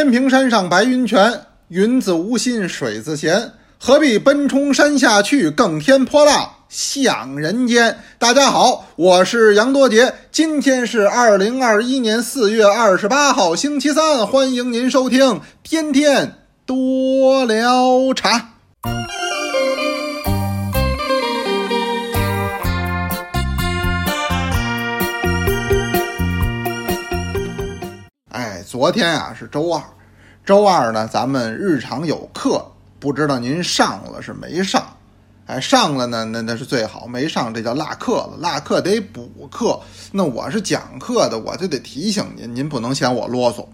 天平山上白云泉，云自无心水自闲。何必奔冲山下去，更添波浪向人间。大家好，我是杨多杰，今天是二零二一年四月二十八号，星期三，欢迎您收听《天天多聊茶》。昨天啊是周二，周二呢，咱们日常有课。不知道您上了是没上？哎，上了呢，那那是最好；没上，这叫落课了。落课得补课。那我是讲课的，我就得提醒您，您不能嫌我啰嗦。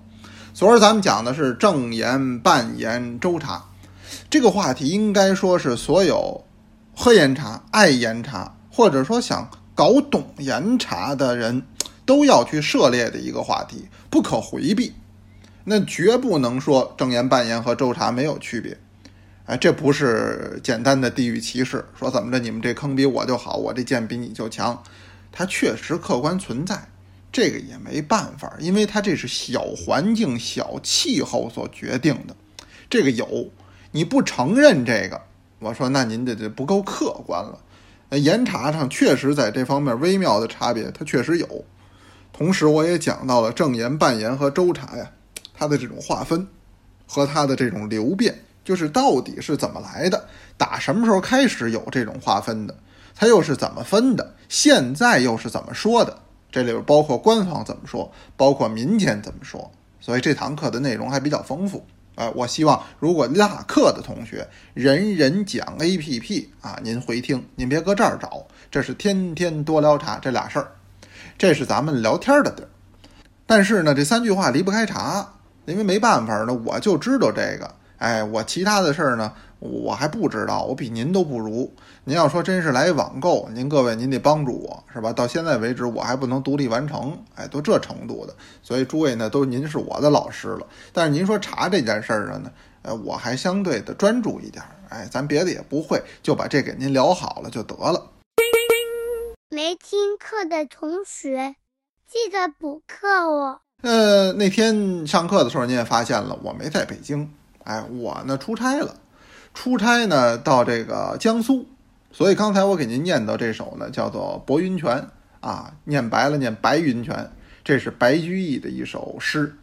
昨儿咱们讲的是正言、半言、周茶这个话题，应该说是所有喝岩茶、爱岩茶，或者说想搞懂岩茶的人都要去涉猎的一个话题，不可回避。那绝不能说正言、半言和周茶没有区别。哎，这不是简单的地域歧视，说怎么着你们这坑比我就好，我这剑比你就强，它确实客观存在，这个也没办法，因为它这是小环境、小气候所决定的，这个有，你不承认这个，我说那您这这不够客观了。岩茶上确实在这方面微妙的差别，它确实有。同时，我也讲到了正言、半言和周茶呀，它的这种划分和它的这种流变。就是到底是怎么来的？打什么时候开始有这种划分的？它又是怎么分的？现在又是怎么说的？这里边包括官方怎么说，包括民间怎么说。所以这堂课的内容还比较丰富。哎，我希望如果落课的同学，人人讲 A P P 啊，您回听，您别搁这儿找。这是天天多聊茶这俩事儿，这是咱们聊天的地儿。但是呢，这三句话离不开茶，因为没办法呢，我就知道这个。哎，我其他的事儿呢，我还不知道，我比您都不如。您要说真是来网购，您各位您得帮助我，是吧？到现在为止，我还不能独立完成，哎，都这程度的。所以诸位呢，都您是我的老师了。但是您说查这件事儿上呢，呃，我还相对的专注一点。哎，咱别的也不会，就把这给您聊好了就得了。没听课的同学，记得补课哦。呃，那天上课的时候，您也发现了，我没在北京。哎，我呢出差了，出差呢到这个江苏，所以刚才我给您念到这首呢，叫做《博云泉》啊，念白了念白云泉，这是白居易的一首诗。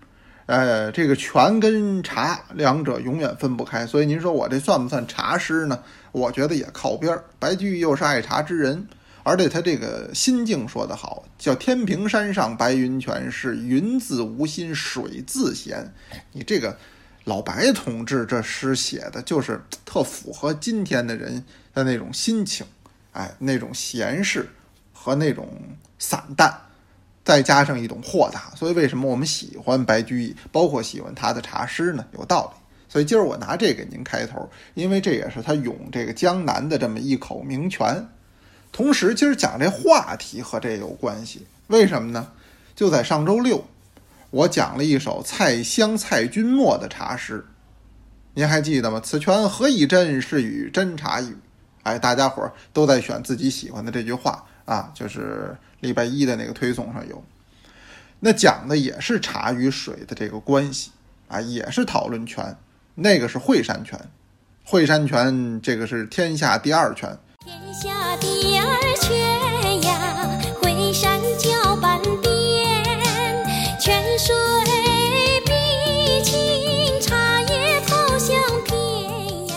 呃，这个泉跟茶两者永远分不开，所以您说我这算不算茶诗呢？我觉得也靠边儿。白居易又是爱茶之人，而且他这个心境说得好，叫“天平山上白云泉，是云自无心水自闲”。你这个。老白同志这诗写的就是特符合今天的人的那种心情，哎，那种闲适和那种散淡，再加上一种豁达，所以为什么我们喜欢白居易，包括喜欢他的茶诗呢？有道理。所以今儿我拿这给您开头，因为这也是他咏这个江南的这么一口名泉。同时，今儿讲这话题和这有关系，为什么呢？就在上周六。我讲了一首蔡襄、蔡君墨的茶诗，您还记得吗？此泉何以真？是与真茶语。哎，大家伙儿都在选自己喜欢的这句话啊，就是礼拜一的那个推送上有。那讲的也是茶与水的这个关系啊，也是讨论泉。那个是惠山泉，惠山泉这个是天下第二泉。下第二泉呀，惠山脚板泉水碧清，茶叶泡香甜呀。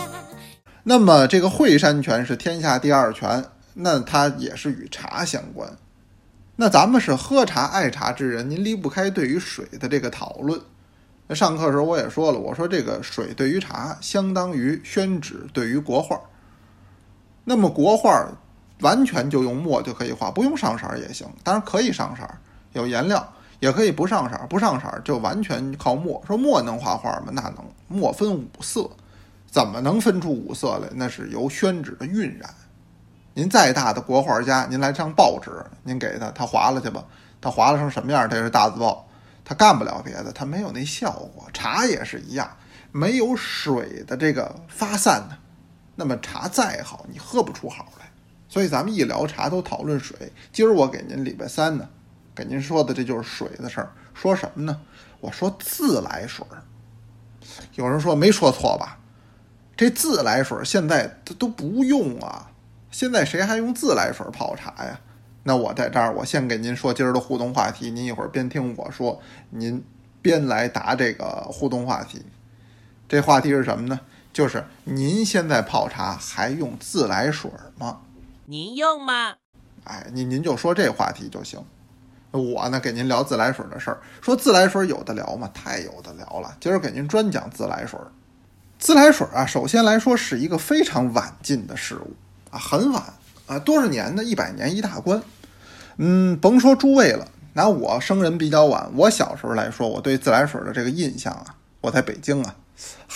那么这个惠山泉是天下第二泉，那它也是与茶相关。那咱们是喝茶爱茶之人，您离不开对于水的这个讨论。那上课时候我也说了，我说这个水对于茶相当于宣纸对于国画。那么国画完全就用墨就可以画，不用上色也行，当然可以上色，有颜料。也可以不上色，不上色就完全靠墨。说墨能画画吗？那能。墨分五色，怎么能分出五色来？那是由宣纸的晕染。您再大的国画家，您来张报纸，您给他，他划了去吧。他划了成什么样？他也是大字报，他干不了别的，他没有那效果。茶也是一样，没有水的这个发散呢，那么茶再好，你喝不出好来。所以咱们一聊茶都讨论水。今儿我给您礼拜三呢。给您说的这就是水的事儿，说什么呢？我说自来水儿，有人说没说错吧？这自来水现在都都不用啊，现在谁还用自来水泡茶呀？那我在这儿，我先给您说今儿的互动话题，您一会儿边听我说，您边来答这个互动话题。这话题是什么呢？就是您现在泡茶还用自来水吗？您用吗？哎，您您就说这话题就行。我呢，给您聊自来水的事儿。说自来水有的聊吗？太有的聊了。今儿给您专讲自来水。自来水啊，首先来说是一个非常晚近的事物啊，很晚啊，多少年呢？一百年一大关。嗯，甭说诸位了，拿我生人比较晚，我小时候来说，我对自来水的这个印象啊，我在北京啊，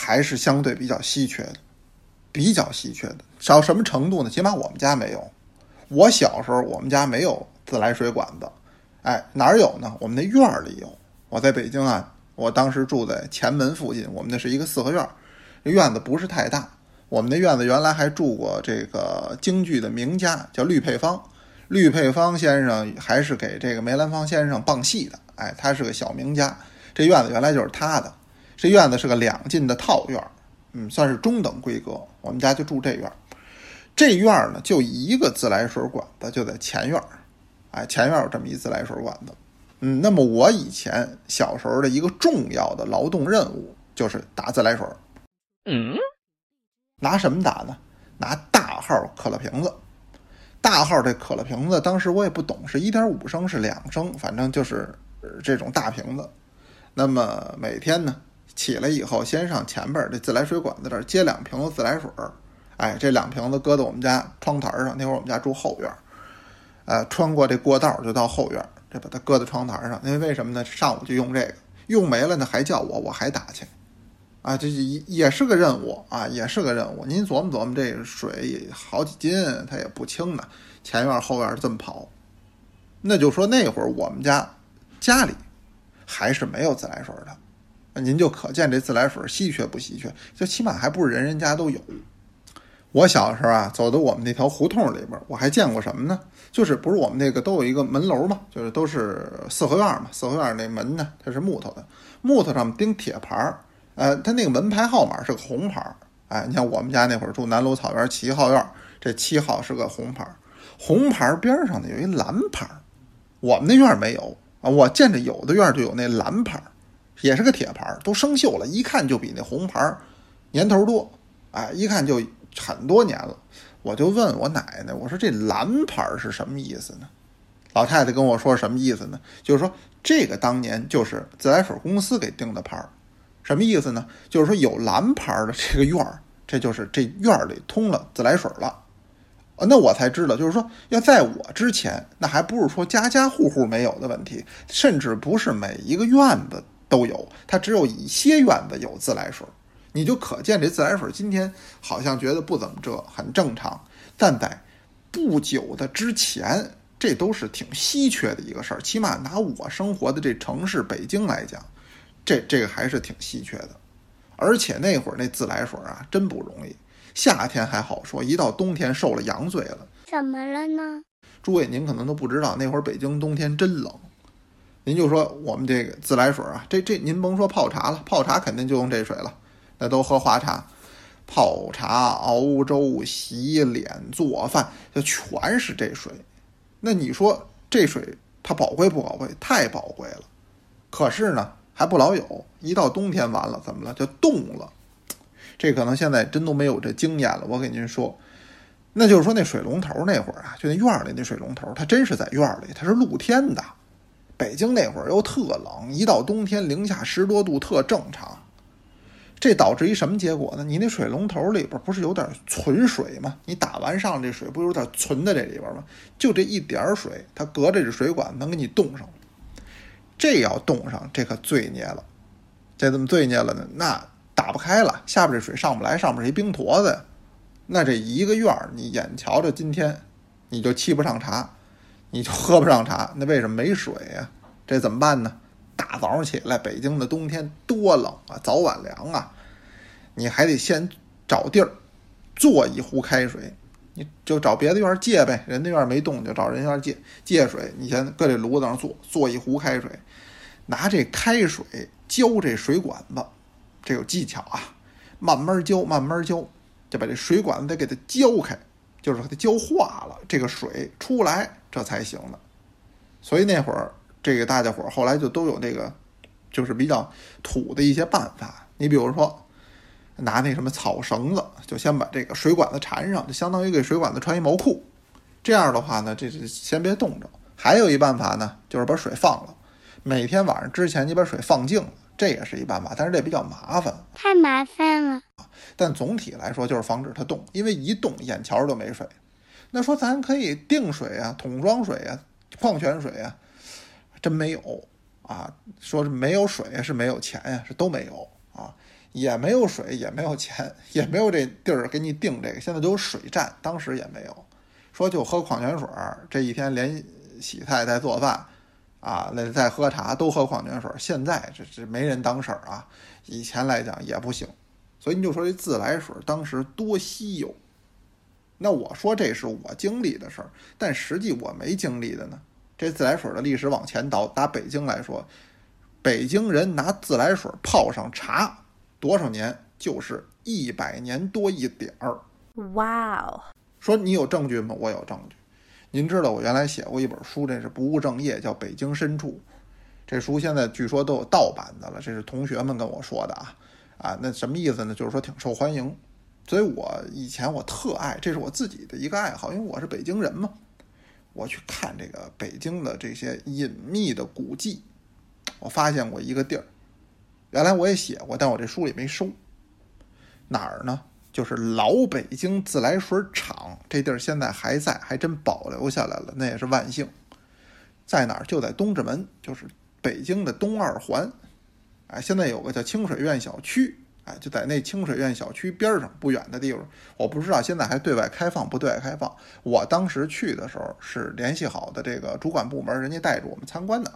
还是相对比较稀缺的，比较稀缺的。到什么程度呢？起码我们家没有。我小时候，我们家没有自来水管子。哎，哪儿有呢？我们那院儿里有。我在北京啊，我当时住在前门附近，我们那是一个四合院，这院子不是太大。我们那院子原来还住过这个京剧的名家，叫绿佩芳。绿佩芳先生还是给这个梅兰芳先生傍戏的，哎，他是个小名家。这院子原来就是他的，这院子是个两进的套院，嗯，算是中等规格。我们家就住这院，这院呢就一个自来水管子，就在前院，哎，前院有这么一自来水管子。嗯，那么我以前小时候的一个重要的劳动任务就是打自来水。嗯，拿什么打呢？拿大号可乐瓶子。大号这可乐瓶子，当时我也不懂，是一点五升是两升，反正就是这种大瓶子。那么每天呢，起来以后，先上前边这自来水管子这儿接两瓶子自来水儿，哎，这两瓶子搁到我们家窗台上。那会儿我们家住后院，呃，穿过这过道就到后院，这把它搁在窗台上。因为为什么呢？上午就用这个，用没了呢还叫我，我还打去。啊，这也也是个任务啊，也是个任务。您琢磨琢磨，这水好几斤，它也不轻呢。前院后院这么跑，那就说那会儿我们家家里还是没有自来水的，那您就可见这自来水稀缺不稀缺？就起码还不是人人家都有。我小时候啊，走到我们那条胡同里边，我还见过什么呢？就是不是我们那个都有一个门楼嘛，就是都是四合院嘛，四合院那门呢，它是木头的，木头上面钉铁牌儿。呃，它那个门牌号码是个红牌儿，哎，你像我们家那会儿住南楼草原七号院，这七号是个红牌儿，红牌儿边上呢有一蓝牌儿，我们那院没有啊，我见着有的院就有那蓝牌儿，也是个铁牌，都生锈了，一看就比那红牌年头多，哎，一看就很多年了。我就问我奶奶，我说这蓝牌是什么意思呢？老太太跟我说什么意思呢？就是说这个当年就是自来水公司给定的牌。什么意思呢？就是说有蓝牌的这个院儿，这就是这院儿里通了自来水了。那我才知道，就是说要在我之前，那还不是说家家户户没有的问题，甚至不是每一个院子都有，它只有一些院子有自来水。你就可见这自来水今天好像觉得不怎么着，很正常，但在不久的之前，这都是挺稀缺的一个事儿。起码拿我生活的这城市北京来讲。这这个还是挺稀缺的，而且那会儿那自来水啊，真不容易。夏天还好说，一到冬天受了洋罪了。怎么了呢？诸位，您可能都不知道，那会儿北京冬天真冷。您就说我们这个自来水啊，这这您甭说泡茶了，泡茶肯定就用这水了，那都喝花茶。泡茶、熬粥、洗脸、做饭，就全是这水。那你说这水它宝贵不宝贵？太宝贵了。可是呢？还不老有，一到冬天完了，怎么了？就冻了。这可能现在真都没有这经验了。我给您说，那就是说那水龙头那会儿啊，就那院里那水龙头，它真是在院里，它是露天的。北京那会儿又特冷，一到冬天零下十多度特正常。这导致一什么结果呢？你那水龙头里边不是有点存水吗？你打完上这水不有点存在这里边吗？就这一点水，它隔着这水管能给你冻上。这要冻上，这可罪孽了。这怎么罪孽了呢？那打不开了，下边这水上不来，上面是一冰坨子。那这一个院儿，你眼瞧着今天你就沏不上茶，你就喝不上茶，那为什么没水呀？这怎么办呢？大早上起来，北京的冬天多冷啊，早晚凉啊，你还得先找地儿做一壶开水。你就找别的院借呗，人家院没动就找人家院借借水。你先搁这炉子上做做一壶开水，拿这开水浇这水管子，这有技巧啊，慢慢浇，慢慢浇，就把这水管子得给它浇开，就是给它浇化了，这个水出来这才行的。所以那会儿这个大家伙儿后来就都有这个，就是比较土的一些办法。你比如说，拿那什么草绳子，就先把这个水管子缠上，就相当于给水管子穿一毛裤。这样的话呢，这这先别冻着。还有一办法呢，就是把水放了，每天晚上之前你把水放净了，这也是一办法，但是这比较麻烦。太麻烦了。但总体来说就是防止它冻，因为一冻眼瞧就没水。那说咱可以定水啊，桶装水啊，矿泉水啊，真没有啊。说是没有水是没有钱呀，是都没有啊，也没有水，也没有钱，也没有这地儿给你定这个。现在都有水站，当时也没有。说就喝矿泉水儿，这一天连洗菜带做饭，啊，那再喝茶都喝矿泉水儿。现在这这没人当事儿啊，以前来讲也不行。所以你就说这自来水当时多稀有，那我说这是我经历的事儿，但实际我没经历的呢。这自来水的历史往前倒，打北京来说，北京人拿自来水泡上茶多少年，就是一百年多一点儿。哇哦！说你有证据吗？我有证据。您知道我原来写过一本书，这是不务正业，叫《北京深处》。这书现在据说都有盗版的了，这是同学们跟我说的啊。啊，那什么意思呢？就是说挺受欢迎。所以我以前我特爱，这是我自己的一个爱好，因为我是北京人嘛。我去看这个北京的这些隐秘的古迹，我发现过一个地儿，原来我也写过，但我这书里没收。哪儿呢？就是老北京自来水厂，这地儿现在还在，还真保留下来了，那也是万幸。在哪儿？就在东直门，就是北京的东二环。哎，现在有个叫清水苑小区，哎，就在那清水苑小区边上不远的地方。我不知道现在还对外开放不对外开放。我当时去的时候是联系好的这个主管部门，人家带着我们参观的。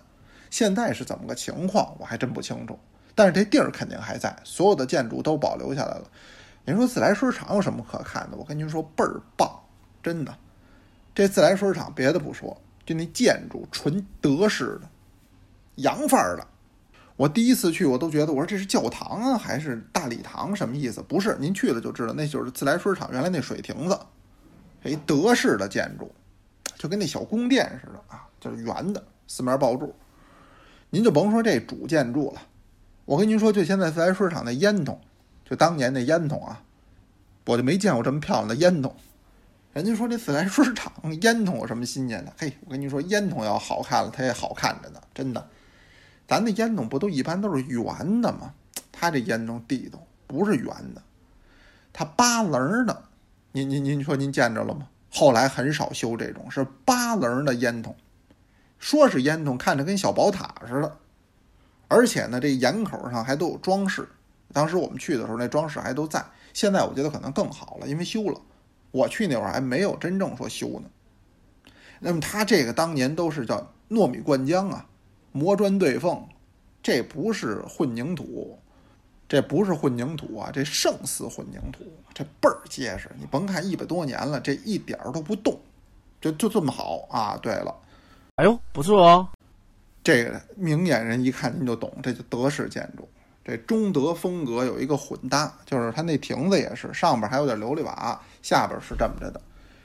现在是怎么个情况，我还真不清楚。但是这地儿肯定还在，所有的建筑都保留下来了。您说自来水厂有什么可看的？我跟您说倍儿棒，真的。这自来水厂别的不说，就那建筑纯德式的，洋范儿的。我第一次去，我都觉得我说这是教堂啊，还是大礼堂？什么意思？不是，您去了就知道，那就是自来水厂原来那水亭子，一德式的建筑，就跟那小宫殿似的啊，就是圆的，四面抱柱。您就甭说这主建筑了，我跟您说，就现在自来水厂那烟囱。就当年那烟囱啊，我就没见过这么漂亮的烟囱。人家说这自来水厂烟囱有什么新鲜的？嘿，我跟您说，烟囱要好看了，它也好看着呢，真的。咱那烟囱不都一般都是圆的吗？它这烟囱地道不是圆的，它八棱的。您您您说您见着了吗？后来很少修这种是八棱的烟囱，说是烟囱，看着跟小宝塔似的，而且呢，这檐口上还都有装饰。当时我们去的时候，那装饰还都在。现在我觉得可能更好了，因为修了。我去那会儿还没有真正说修呢。那么它这个当年都是叫糯米灌浆啊，磨砖对缝，这不是混凝土，这不是混凝土啊，这胜似混凝土，这倍儿结实。你甭看一百多年了，这一点儿都不动，就就这么好啊。对了，哎呦，不错哦。这个明眼人一看您就懂，这就德式建筑。这中德风格有一个混搭，就是它那亭子也是上边还有点琉璃瓦，下边是这么着的。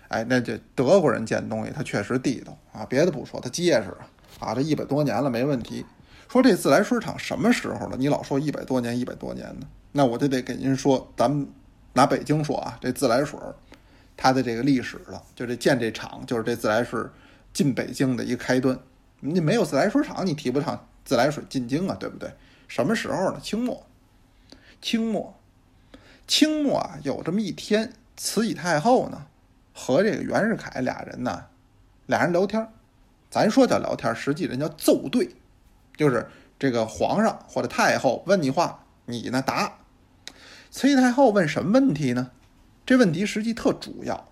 哎，那这德国人建东西，他确实地道啊。别的不说，他结实啊。啊这一百多年了没问题。说这自来水厂什么时候了？你老说一百多年，一百多年的，那我就得给您说，咱们拿北京说啊，这自来水它的这个历史了，就这建这厂，就是这自来水进北京的一个开端。你没有自来水厂，你提不上自来水进京啊，对不对？什么时候呢？清末，清末，清末啊，有这么一天，慈禧太后呢和这个袁世凯俩人呢，俩人聊天咱说叫聊天实际人叫奏对，就是这个皇上或者太后问你话，你呢答。慈禧太后问什么问题呢？这问题实际特主要，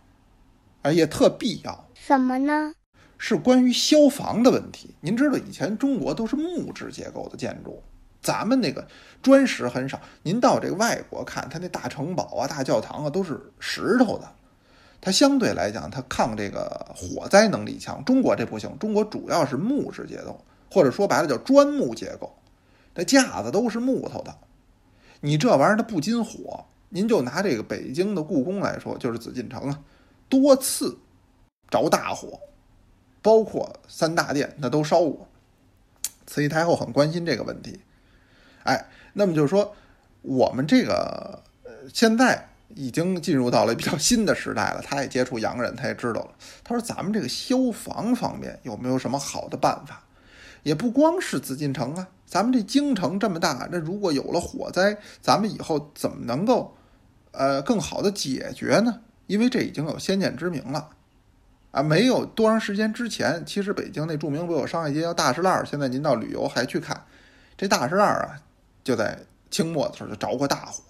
啊，也特必要。什么呢？是关于消防的问题。您知道以前中国都是木质结构的建筑。咱们那个砖石很少，您到这个外国看，它那大城堡啊、大教堂啊都是石头的，它相对来讲它抗这个火灾能力强。中国这不行，中国主要是木质结构，或者说白了叫砖木结构，那架子都是木头的。你这玩意儿它不禁火。您就拿这个北京的故宫来说，就是紫禁城啊，多次着大火，包括三大殿那都烧过。慈禧太后很关心这个问题，哎，那么就是说，我们这个呃现在已经进入到了比较新的时代了。他也接触洋人，他也知道了。他说：“咱们这个消防方面有没有什么好的办法？也不光是紫禁城啊，咱们这京城这么大，那如果有了火灾，咱们以后怎么能够呃更好的解决呢？因为这已经有先见之明了。”啊，没有多长时间之前，其实北京那著名不有商业街叫大石烂儿，现在您到旅游还去看，这大石烂儿啊，就在清末的时候就着过大火，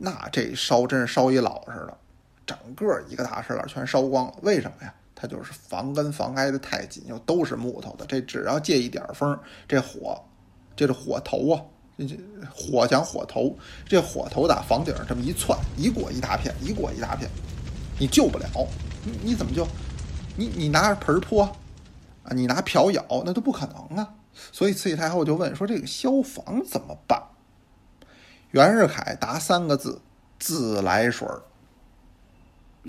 那这烧真是烧一老实的，整个一个大石烂儿全烧光了。为什么呀？它就是房跟房挨得太紧，又都是木头的，这只要借一点风，这火，这是火头啊，这火讲火头，这火头打房顶上这么一窜，一过一大片，一过一大片，你救不了，你你怎么救？你你拿盆泼，啊，你拿瓢舀，那都不可能啊！所以慈禧太后就问说：“这个消防怎么办？”袁世凯答三个字：“自来水儿。”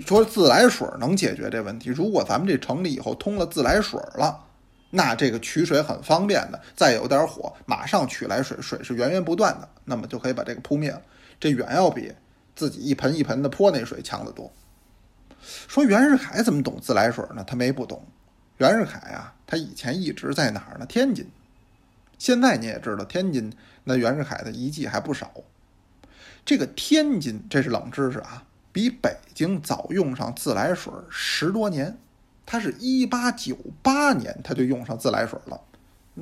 说自来水儿能解决这问题。如果咱们这城里以后通了自来水儿了，那这个取水很方便的。再有点火，马上取来水，水是源源不断的，那么就可以把这个扑灭了。这远要比自己一盆一盆的泼那水强得多。说袁世凯怎么懂自来水呢？他没不懂。袁世凯啊，他以前一直在哪儿呢？天津。现在你也知道，天津那袁世凯的遗迹还不少。这个天津，这是冷知识啊，比北京早用上自来水十多年。它是一八九八年它就用上自来水了。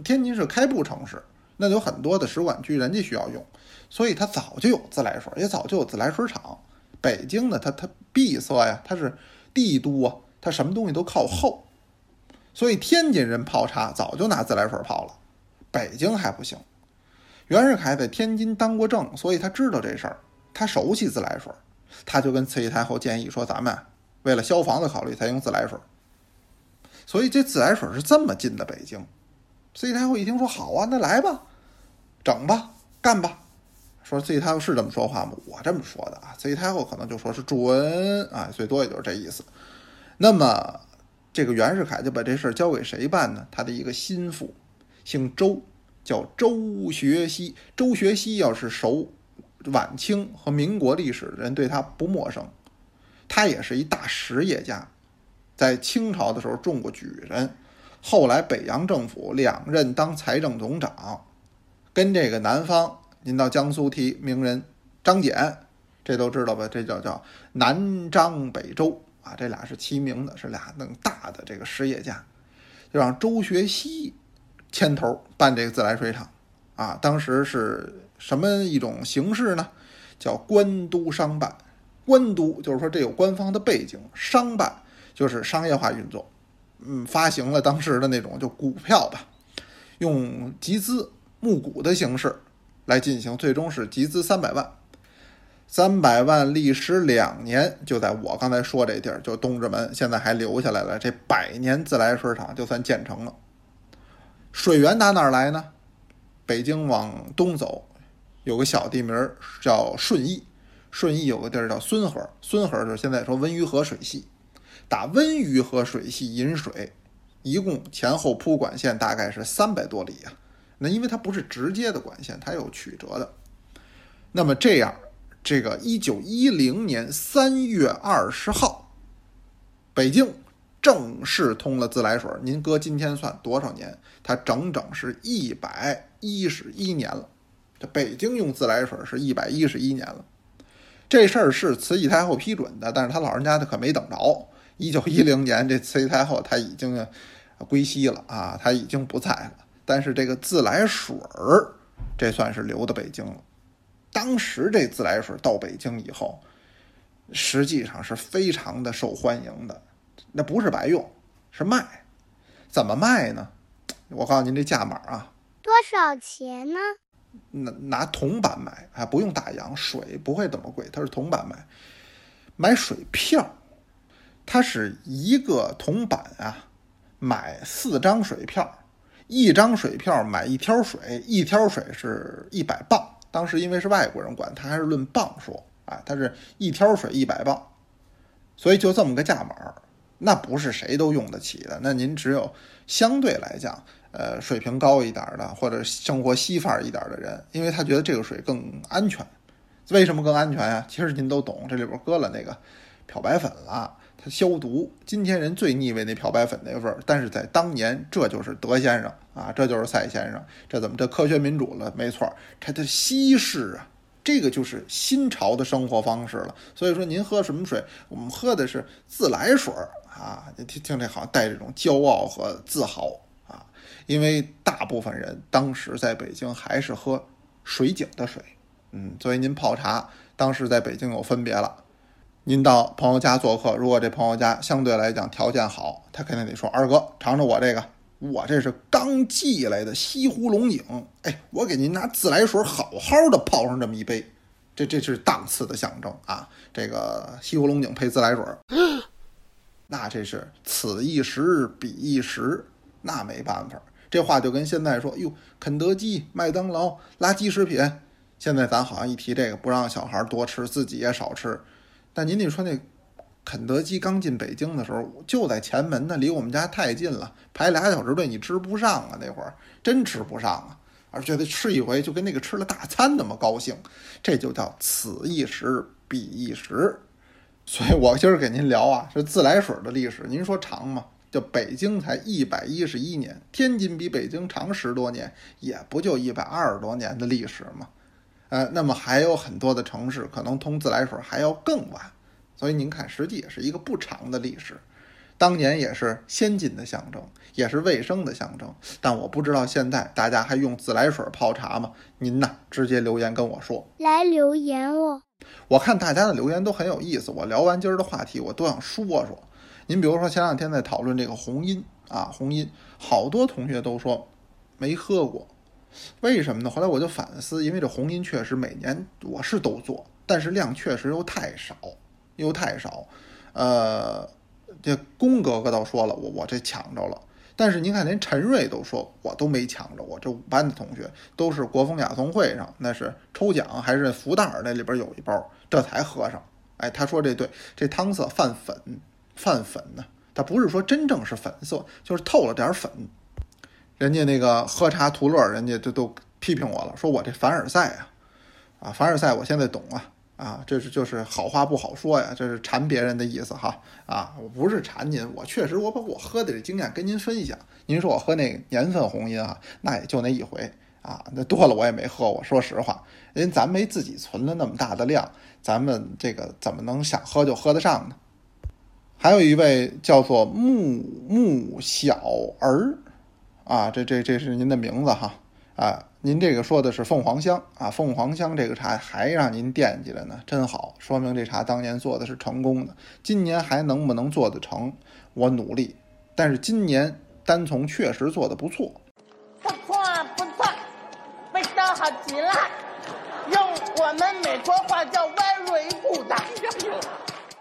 天津是开埠城市，那有很多的使馆区人家需要用，所以它早就有自来水，也早就有自来水厂。北京呢，它它闭塞呀，它是帝都啊，它什么东西都靠后，所以天津人泡茶早就拿自来水泡了，北京还不行。袁世凯在天津当过政，所以他知道这事儿，他熟悉自来水，他就跟慈禧太后建议说：“咱们为了消防的考虑，才用自来水。”所以这自来水是这么进的北京。慈禧太后一听说好啊，那来吧，整吧，干吧。说慈禧太后是这么说话吗？我这么说的啊，慈禧太后可能就说是准啊，最多也就是这意思。那么这个袁世凯就把这事儿交给谁办呢？他的一个心腹，姓周，叫周学熙。周学熙要是熟晚清和民国历史的人，对他不陌生。他也是一大实业家，在清朝的时候中过举人，后来北洋政府两任当财政总长，跟这个南方。您到江苏提名人张謇，这都知道吧？这叫叫南张北周啊，这俩是齐名的，是俩弄大的这个实业家，就让周学熙牵头办这个自来水厂啊。当时是什么一种形式呢？叫官督商办。官督就是说这有官方的背景，商办就是商业化运作。嗯，发行了当时的那种就股票吧，用集资募股的形式。来进行，最终是集资三百万，三百万历时两年，就在我刚才说这地儿，就东直门，现在还留下来了。这百年自来水厂就算建成了。水源打哪儿来呢？北京往东走，有个小地名叫顺义，顺义有个地儿叫孙河，孙河就是现在说温榆河水系，打温榆河水系引水，一共前后铺管线大概是三百多里啊。那因为它不是直接的管线，它有曲折的。那么这样，这个一九一零年三月二十号，北京正式通了自来水。您搁今天算多少年？它整整是一百一十一年了。这北京用自来水是一百一十一年了。这事儿是慈禧太后批准的，但是他老人家他可没等着。一九一零年，这慈禧太后她已经归西了啊，她已经不在了。但是这个自来水儿，这算是留到北京了。当时这自来水到北京以后，实际上是非常的受欢迎的。那不是白用，是卖。怎么卖呢？我告诉您这价码啊，多少钱呢？拿拿铜板买，还不用打洋，水不会怎么贵，它是铜板买。买水票，它是一个铜板啊，买四张水票。一张水票买一挑水，一挑水是一百磅，当时因为是外国人管，他还是论磅数，啊，它是一挑水一百磅，所以就这么个价码儿，那不是谁都用得起的。那您只有相对来讲，呃，水平高一点的或者生活稀范儿一点的人，因为他觉得这个水更安全。为什么更安全呀？其实您都懂，这里边搁了那个漂白粉了，它消毒。今天人最腻味那漂白粉那味儿，但是在当年这就是德先生啊，这就是赛先生，这怎么这科学民主了？没错，它这西式啊，这个就是新潮的生活方式了。所以说您喝什么水，我们喝的是自来水儿啊，听听这好像带这种骄傲和自豪啊，因为大部分人当时在北京还是喝水井的水。嗯，所以您泡茶，当时在北京有分别了。您到朋友家做客，如果这朋友家相对来讲条件好，他肯定得说：“二哥，尝尝我这个，我这是刚寄来的西湖龙井，哎，我给您拿自来水好好的泡上这么一杯，这这是档次的象征啊！这个西湖龙井配自来水，那这是此一时彼一时，那没办法。这话就跟现在说，哟，肯德基、麦当劳垃圾食品。现在咱好像一提这个，不让小孩多吃，自己也少吃。但您得说那肯德基刚进北京的时候，就在前门呢，离我们家太近了，排俩小时队你吃不上啊，那会儿真吃不上啊，而觉得吃一回就跟那个吃了大餐那么高兴，这就叫此一时彼一时。所以我今儿给您聊啊，是自来水的历史。您说长吗？就北京才一百一十一年，天津比北京长十多年，也不就一百二十多年的历史吗？呃，那么还有很多的城市可能通自来水还要更晚，所以您看，实际也是一个不长的历史。当年也是先进的象征，也是卫生的象征。但我不知道现在大家还用自来水泡茶吗？您呢，直接留言跟我说。来留言哦。我看大家的留言都很有意思，我聊完今儿的话题，我都想说说。您比如说前两天在讨论这个红音啊，红音，好多同学都说没喝过。为什么呢？后来我就反思，因为这红音确实每年我是都做，但是量确实又太少，又太少。呃，这龚哥哥倒说了，我我这抢着了。但是您看，连陈瑞都说我都没抢着，我这五班的同学都是国风雅颂会上，那是抽奖还是福袋儿那里边有一包，这才喝上。哎，他说这对，这汤色泛粉，泛粉呢，它不是说真正是粉色，就是透了点粉。人家那个喝茶图乐，人家就都批评我了，说我这凡尔赛啊，啊凡尔赛，我现在懂啊，啊这是就是好话不好说呀，这是馋别人的意思哈，啊我不是馋您，我确实我把我喝的这经验跟您分享。您说我喝那年份红阴啊，那也就那一回啊，那多了我也没喝过。说实话，人咱没自己存了那么大的量，咱们这个怎么能想喝就喝得上呢？还有一位叫做木木小儿。啊，这这这是您的名字哈，啊，您这个说的是凤凰香啊，凤凰香这个茶还让您惦记着呢，真好，说明这茶当年做的是成功的。今年还能不能做得成，我努力。但是今年单丛确实做的不错，不错不错，味道好极了，用我们美国话叫 very good。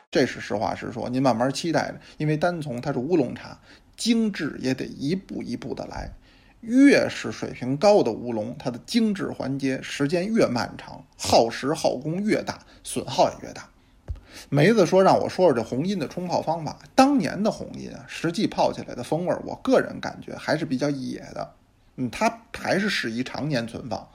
这是实话实说，您慢慢期待着，因为单丛它是乌龙茶。精致也得一步一步的来，越是水平高的乌龙，它的精致环节时间越漫长，耗时耗工越大，损耗也越大。梅子说让我说说这红印的冲泡方法。当年的红印啊，实际泡起来的风味，我个人感觉还是比较野的，嗯，它还是适宜常年存放。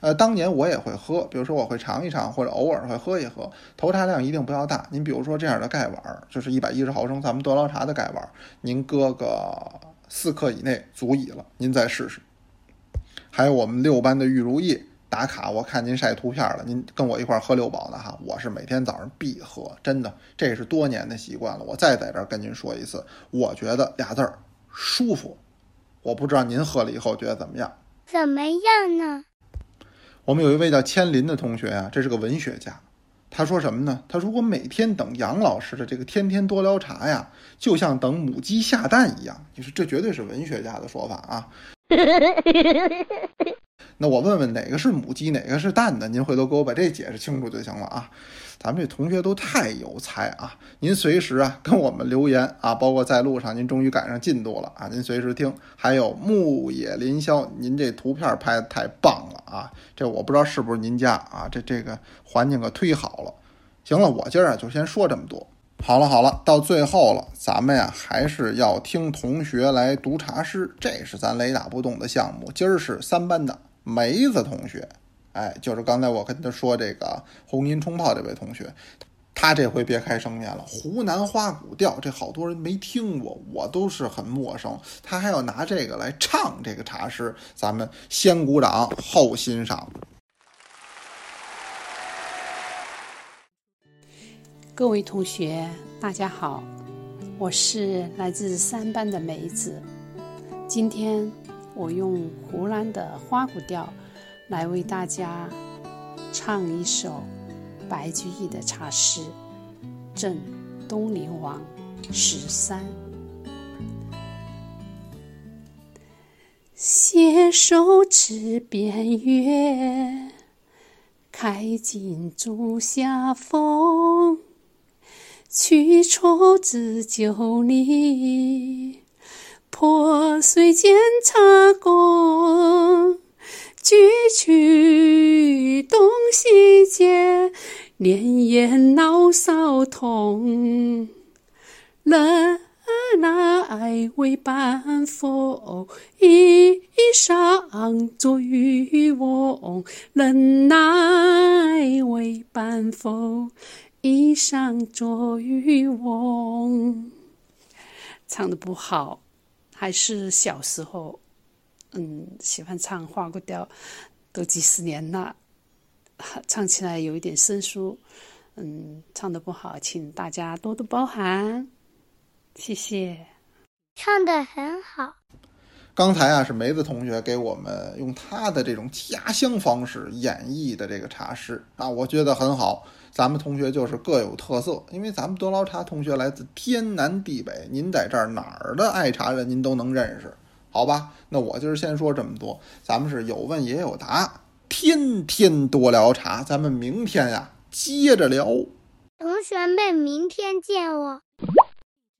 呃，当年我也会喝，比如说我会尝一尝，或者偶尔会喝一喝。投茶量一定不要大。您比如说这样的盖碗，就是一百一十毫升，咱们德劳茶的盖碗，您搁个四克以内足矣了。您再试试。还有我们六班的玉如意打卡，我看您晒图片了，您跟我一块喝六宝的哈，我是每天早上必喝，真的，这是多年的习惯了。我再在这儿跟您说一次，我觉得俩字儿舒服。我不知道您喝了以后觉得怎么样？怎么样呢？我们有一位叫千林的同学啊，这是个文学家。他说什么呢？他说我每天等杨老师的这个天天多聊茶呀，就像等母鸡下蛋一样。你说这绝对是文学家的说法啊。那我问问哪个是母鸡，哪个是蛋的？您回头给我把这解释清楚就行了啊。咱们这同学都太有才啊！您随时啊跟我们留言啊，包括在路上您终于赶上进度了啊，您随时听。还有牧野林霄，您这图片拍的太棒了啊！这我不知道是不是您家啊？这这个环境可忒好了。行了，我今儿啊就先说这么多。好了好了，到最后了，咱们呀还是要听同学来读茶诗，这是咱雷打不动的项目。今儿是三班的梅子同学。哎，就是刚才我跟他说这个红缨冲炮这位同学，他这回别开生面了。湖南花鼓调，这好多人没听过，我都是很陌生。他还要拿这个来唱这个茶诗，咱们先鼓掌后欣赏。各位同学，大家好，我是来自三班的梅子。今天我用湖南的花鼓调来为大家唱一首白居易的茶诗《赠东陵王十三》。携手持边月，开尽足下风。去处只九里，破碎见茶宫。举去东西间，连夜老少同。人来为伴风，衣裳作渔翁。人来为伴风。衣裳作渔翁，唱的不好，还是小时候，嗯，喜欢唱花鼓调，都几十年了，唱起来有一点生疏，嗯，唱的不好，请大家多多包涵，谢谢。唱的很好。刚才啊，是梅子同学给我们用他的这种家乡方式演绎的这个茶诗啊，我觉得很好。咱们同学就是各有特色，因为咱们德劳茶同学来自天南地北，您在这儿哪儿的爱茶人您都能认识，好吧？那我今儿先说这么多，咱们是有问也有答，天天多聊茶，咱们明天呀接着聊。同学们，明天见哦。